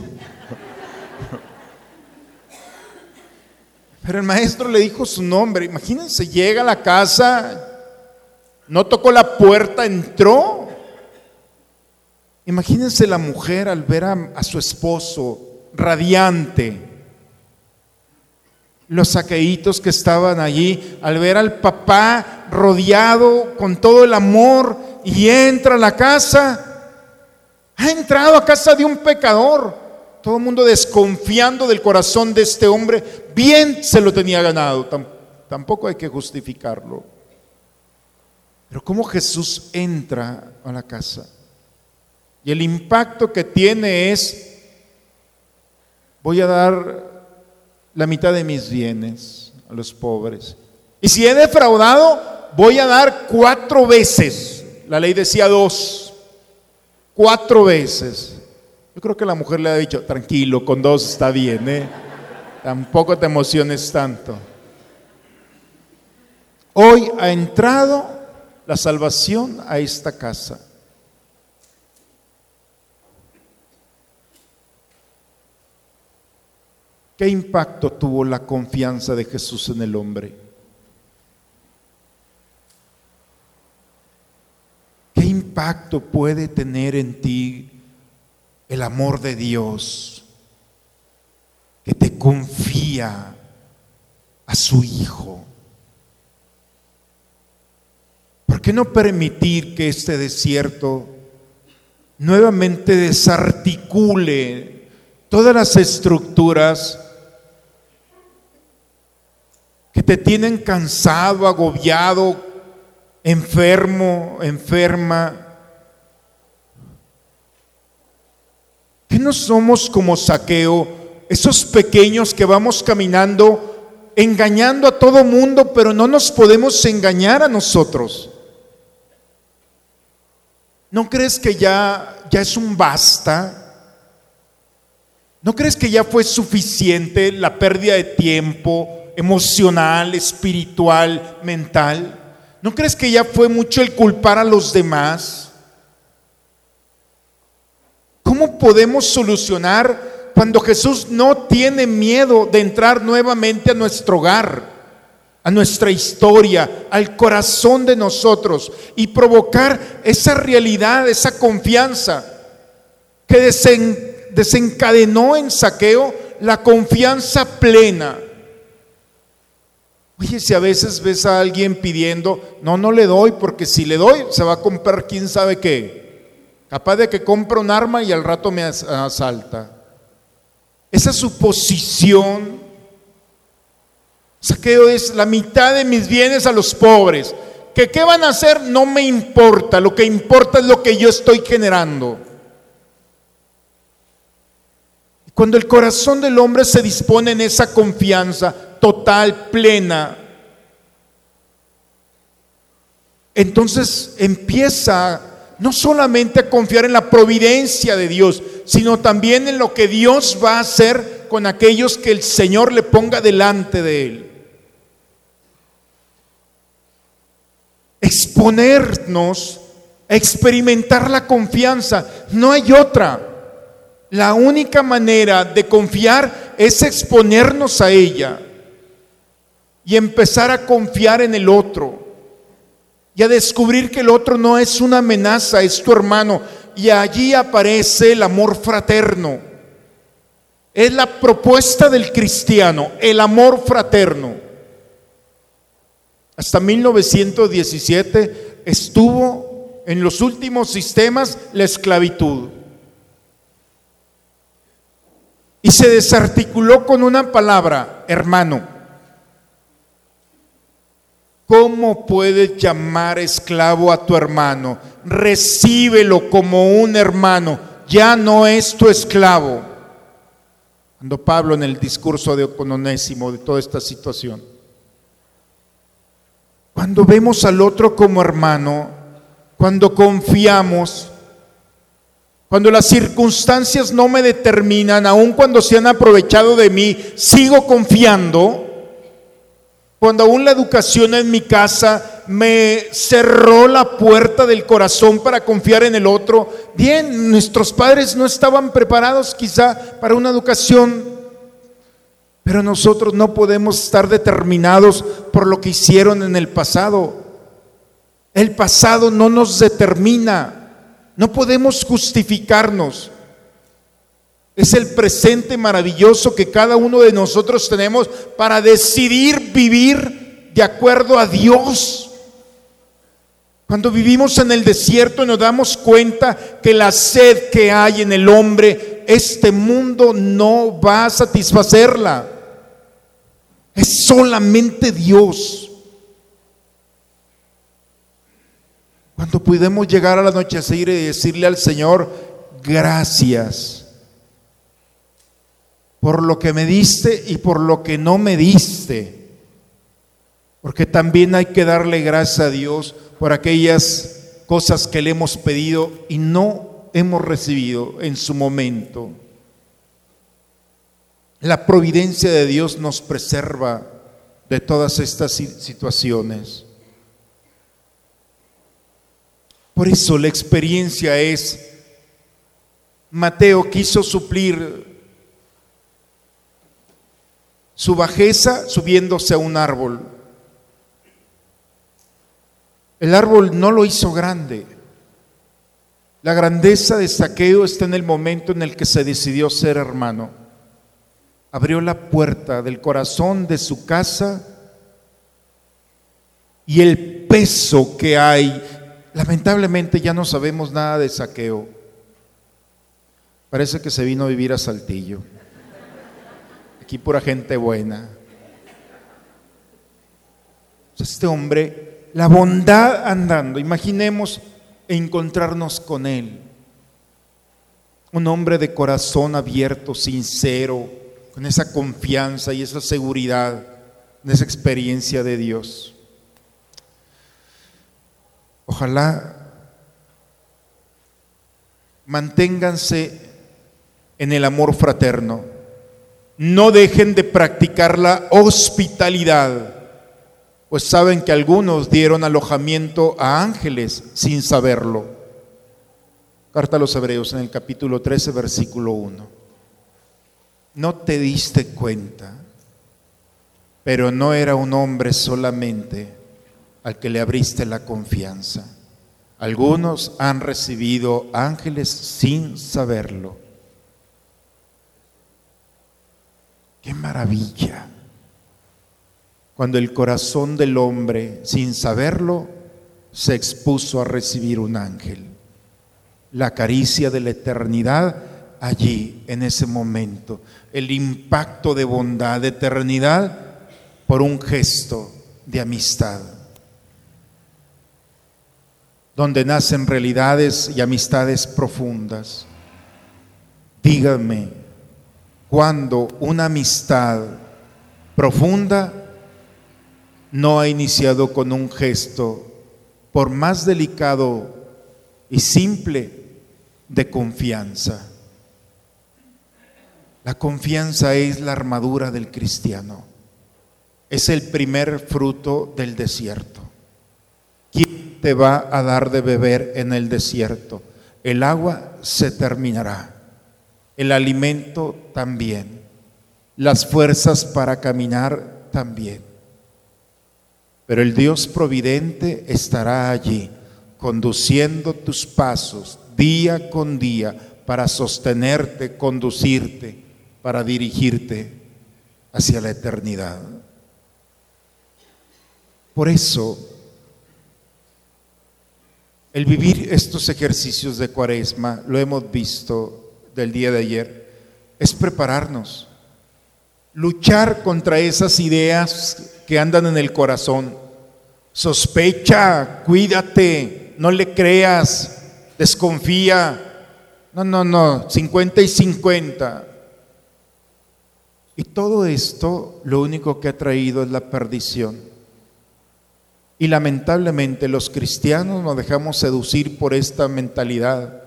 Pero el maestro le dijo su nombre. Imagínense, llega a la casa, no tocó la puerta, entró. Imagínense la mujer al ver a, su esposo radiante, los saqueitos que estaban allí, al ver al papá rodeado con todo el amor y entra a la casa, ha entrado a casa de un pecador. Todo el mundo desconfiando del corazón de este hombre, bien se lo tenía ganado, tampoco hay que justificarlo. Pero cómo Jesús entra a la casa y el impacto que tiene es, voy a dar la mitad de mis bienes a los pobres. Y si he defraudado, voy a dar cuatro veces. La ley decía dos, cuatro veces. Yo creo que la mujer le ha dicho, tranquilo, con dos está bien, ¿eh? Tampoco te emociones tanto. Hoy ha entrado la salvación a esta casa. ¿Qué impacto tuvo la confianza de Jesús en el hombre? ¿Qué impacto puede tener en ti el amor de Dios que te confía a su Hijo? ¿Por qué no permitir que este desierto nuevamente desarticule todas las estructuras que te tienen cansado, agobiado, enfermo, enferma. Que no somos como saqueo, esos pequeños que vamos caminando engañando a todo mundo, pero no nos podemos engañar a nosotros. ¿No crees que ya ya es un basta? ¿No crees que ya fue suficiente la pérdida de tiempo, emocional, espiritual, mental? ¿No crees que ya fue mucho el culpar a los demás? ¿Cómo podemos solucionar cuando Jesús no tiene miedo de entrar nuevamente a nuestro hogar, a nuestra historia, al corazón de nosotros y provocar esa realidad, esa confianza que desencadenó en saqueo la confianza plena Oye, si a veces ves a alguien pidiendo, no, no le doy, porque si le doy, se va a comprar quién sabe qué. Capaz de que compra un arma y al rato me asalta. Esa suposición. Saqueo es la mitad de mis bienes a los pobres. ¿Que qué van a hacer? No me importa. Lo que importa es lo que yo estoy generando. Cuando el corazón del hombre se dispone en esa confianza, total, plena, entonces empieza no solamente a confiar en la providencia de Dios, sino también en lo que Dios va a hacer con aquellos que el Señor le ponga delante de él. Exponernos a experimentar la confianza, no hay otra. La única manera de confiar es exponernos a ella y empezar a confiar en el otro y a descubrir que el otro no es una amenaza, es tu hermano. Y allí aparece el amor fraterno. Es la propuesta del cristiano, el amor fraterno. Hasta 1917 estuvo en los últimos sistemas la esclavitud. Y se desarticuló con una palabra, hermano. ¿Cómo puedes llamar esclavo a tu hermano? Recíbelo como un hermano, ya no es tu esclavo. Cuando Pablo en el discurso de Ocononésimo de toda esta situación. Cuando vemos al otro como hermano, cuando confiamos, cuando las circunstancias no me determinan, aun cuando se han aprovechado de mí, sigo confiando cuando aún la educación en mi casa me cerró la puerta del corazón para confiar en el otro. Bien, nuestros padres no estaban preparados quizá para una educación, pero nosotros no podemos estar determinados por lo que hicieron en el pasado. El pasado no nos determina. No podemos justificarnos. Es el presente maravilloso que cada uno de nosotros tenemos para decidir vivir de acuerdo a Dios. Cuando vivimos en el desierto nos damos cuenta que la sed que hay en el hombre, este mundo no va a satisfacerla. Es solamente Dios. Cuando podemos llegar al anochecer y decirle al Señor, gracias por lo que me diste y por lo que no me diste. Porque también hay que darle gracias a Dios por aquellas cosas que le hemos pedido y no hemos recibido en su momento. La providencia de Dios nos preserva de todas estas situaciones. Por eso la experiencia es, Mateo quiso suplir su bajeza subiéndose a un árbol. El árbol no lo hizo grande. La grandeza de Saqueo está en el momento en el que se decidió ser hermano. Abrió la puerta del corazón de su casa y el peso que hay Lamentablemente ya no sabemos nada de saqueo. Parece que se vino a vivir a Saltillo. Aquí pura gente buena. Este hombre, la bondad andando, imaginemos encontrarnos con él. Un hombre de corazón abierto, sincero, con esa confianza y esa seguridad, de esa experiencia de Dios. Ojalá manténganse en el amor fraterno. No dejen de practicar la hospitalidad, pues saben que algunos dieron alojamiento a ángeles sin saberlo. Carta a los Hebreos en el capítulo 13, versículo 1. No te diste cuenta, pero no era un hombre solamente al que le abriste la confianza. Algunos han recibido ángeles sin saberlo. Qué maravilla. Cuando el corazón del hombre, sin saberlo, se expuso a recibir un ángel. La caricia de la eternidad allí, en ese momento. El impacto de bondad, de eternidad, por un gesto de amistad donde nacen realidades y amistades profundas. Díganme, cuando una amistad profunda no ha iniciado con un gesto, por más delicado y simple, de confianza. La confianza es la armadura del cristiano. Es el primer fruto del desierto te va a dar de beber en el desierto. El agua se terminará, el alimento también, las fuerzas para caminar también. Pero el Dios providente estará allí, conduciendo tus pasos día con día para sostenerte, conducirte, para dirigirte hacia la eternidad. Por eso, el vivir estos ejercicios de cuaresma, lo hemos visto del día de ayer, es prepararnos, luchar contra esas ideas que andan en el corazón. Sospecha, cuídate, no le creas, desconfía. No, no, no, 50 y 50. Y todo esto lo único que ha traído es la perdición. Y lamentablemente los cristianos nos dejamos seducir por esta mentalidad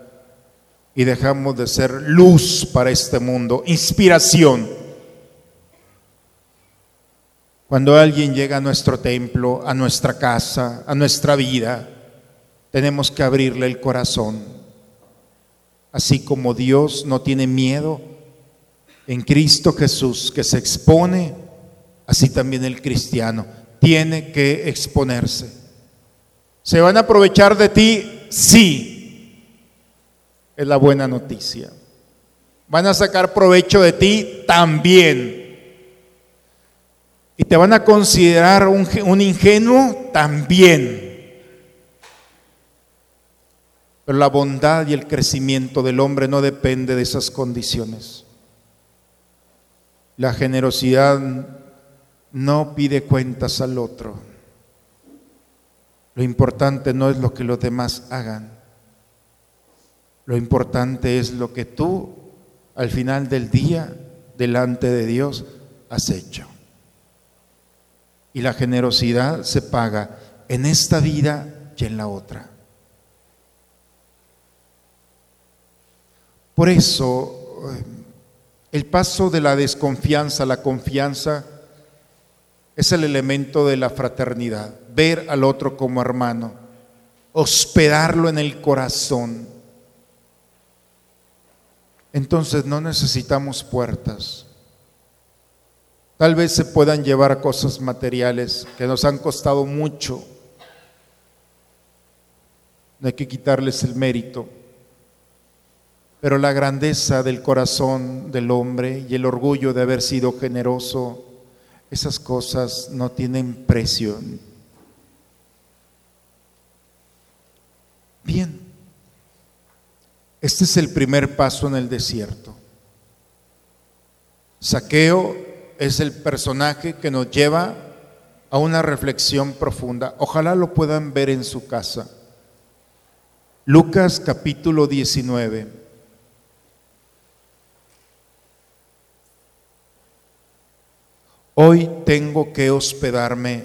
y dejamos de ser luz para este mundo, inspiración. Cuando alguien llega a nuestro templo, a nuestra casa, a nuestra vida, tenemos que abrirle el corazón. Así como Dios no tiene miedo en Cristo Jesús que se expone, así también el cristiano tiene que exponerse. ¿Se van a aprovechar de ti? Sí. Es la buena noticia. ¿Van a sacar provecho de ti? También. ¿Y te van a considerar un, ingenuo? También. Pero la bondad y el crecimiento del hombre no depende de esas condiciones. La generosidad no pide cuentas al otro. Lo importante no es lo que los demás hagan. Lo importante es lo que tú al final del día delante de Dios has hecho. Y la generosidad se paga en esta vida y en la otra. Por eso, eh, el paso de la desconfianza a la confianza es el elemento de la fraternidad, ver al otro como hermano, hospedarlo en el corazón. Entonces no necesitamos puertas. Tal vez se puedan llevar cosas materiales que nos han costado mucho. No hay que quitarles el mérito. Pero la grandeza del corazón del hombre y el orgullo de haber sido generoso, esas cosas no tienen precio. Bien, este es el primer paso en el desierto. Saqueo es el personaje que nos lleva a una reflexión profunda. Ojalá lo puedan ver en su casa. Lucas capítulo 19. Hoy tengo que hospedarme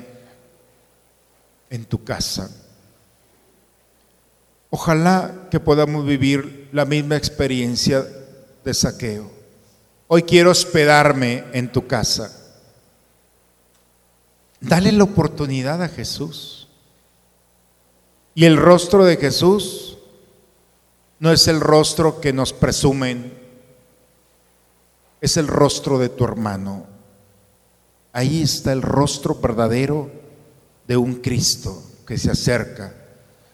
en tu casa. Ojalá que podamos vivir la misma experiencia de saqueo. Hoy quiero hospedarme en tu casa. Dale la oportunidad a Jesús. Y el rostro de Jesús no es el rostro que nos presumen, es el rostro de tu hermano. Ahí está el rostro verdadero de un Cristo que se acerca,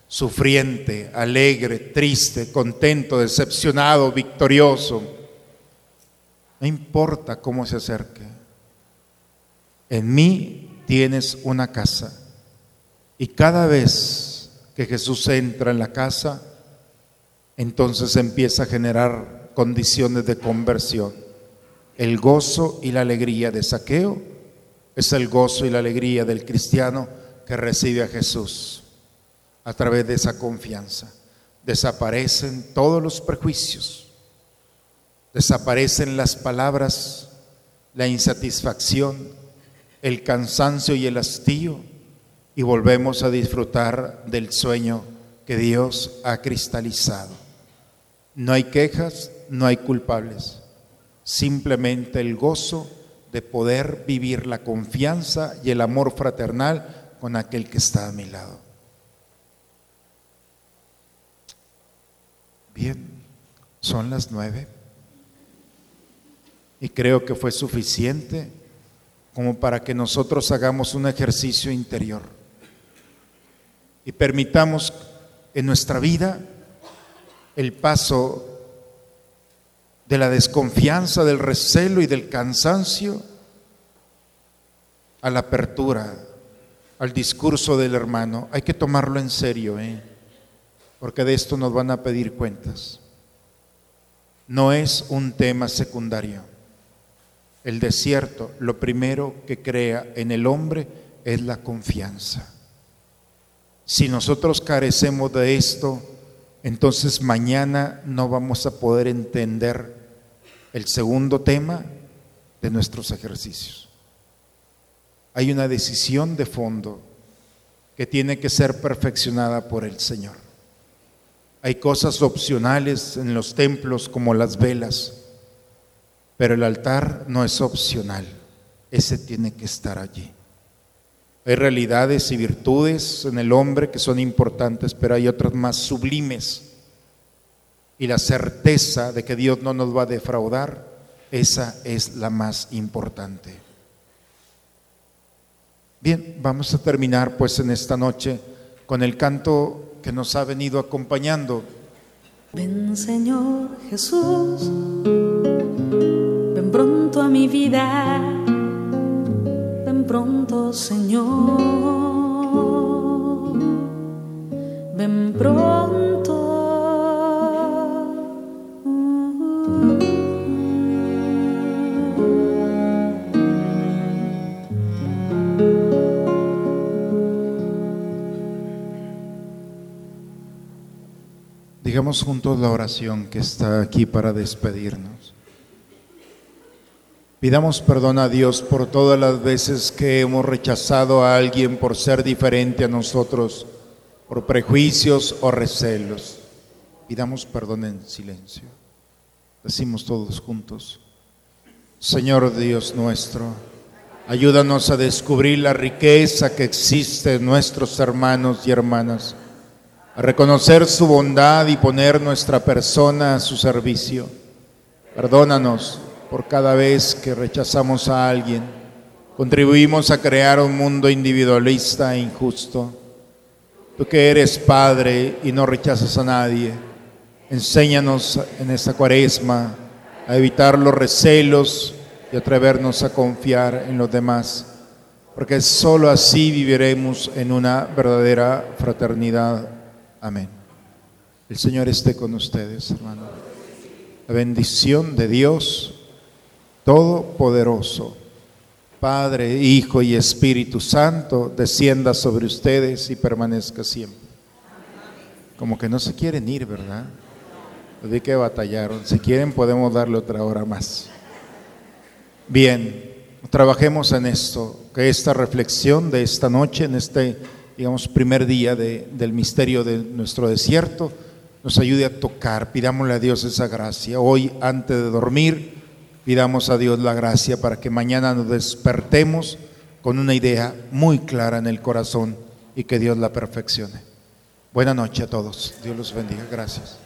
sufriente, alegre, triste, contento, decepcionado, victorioso. No importa cómo se acerque. En mí tienes una casa. Y cada vez que Jesús entra en la casa, entonces empieza a generar condiciones de conversión. El gozo y la alegría de saqueo es el gozo y la alegría del cristiano que recibe a Jesús a través de esa confianza. Desaparecen todos los prejuicios, desaparecen las palabras, la insatisfacción, el cansancio y el hastío y volvemos a disfrutar del sueño que Dios ha cristalizado. No hay quejas, no hay culpables, simplemente el gozo de poder vivir la confianza y el amor fraternal con aquel que está a mi lado. Bien, son las nueve y creo que fue suficiente como para que nosotros hagamos un ejercicio interior y permitamos en nuestra vida el paso de la desconfianza, del recelo y del cansancio a la apertura, al discurso del hermano. Hay que tomarlo en serio, ¿eh? Porque de esto nos van a pedir cuentas. No es un tema secundario. El desierto, lo primero que crea en el hombre es la confianza. Si nosotros carecemos de esto, entonces mañana no vamos a poder entender el segundo tema de nuestros ejercicios. Hay una decisión de fondo que tiene que ser perfeccionada por el Señor. Hay cosas opcionales en los templos como las velas, pero el altar no es opcional. ese tiene que estar allí. Hay realidades y virtudes en el hombre que son importantes, pero hay otras más sublimes. Y la certeza de que Dios no nos va a defraudar, esa es la más importante. Bien, vamos a terminar pues en esta noche con el canto que nos ha venido acompañando. Ven Señor Jesús, ven pronto a mi vida, ven pronto Señor, ven pronto. Digamos juntos la oración que está aquí para despedirnos. Pidamos perdón a Dios por todas las veces que hemos rechazado a alguien por ser diferente a nosotros, por prejuicios o recelos. Pidamos perdón en silencio. Decimos todos juntos, Señor Dios nuestro, ayúdanos a descubrir la riqueza que existe en nuestros hermanos y hermanas a reconocer su bondad y poner nuestra persona a su servicio. Perdónanos por cada vez que rechazamos a alguien, contribuimos a crear un mundo individualista e injusto. Tú que eres Padre y no rechazas a nadie, enséñanos en esta cuaresma a evitar los recelos y atrevernos a confiar en los demás, porque sólo así viviremos en una verdadera fraternidad Amén. El Señor esté con ustedes, hermano. La bendición de Dios Todopoderoso, Padre, Hijo y Espíritu Santo, descienda sobre ustedes y permanezca siempre. Como que no se quieren ir, ¿verdad? Vi que batallaron. Si quieren podemos darle otra hora más. Bien, trabajemos en esto, que esta reflexión de esta noche, en este digamos, primer día del misterio de nuestro desierto, nos ayude a tocar. Pidámosle a Dios esa gracia. Hoy, antes de dormir, pidamos a Dios la gracia para que mañana nos despertemos con una idea muy clara en el corazón y que Dios la perfeccione. Buena noche a todos. Dios los bendiga. Gracias.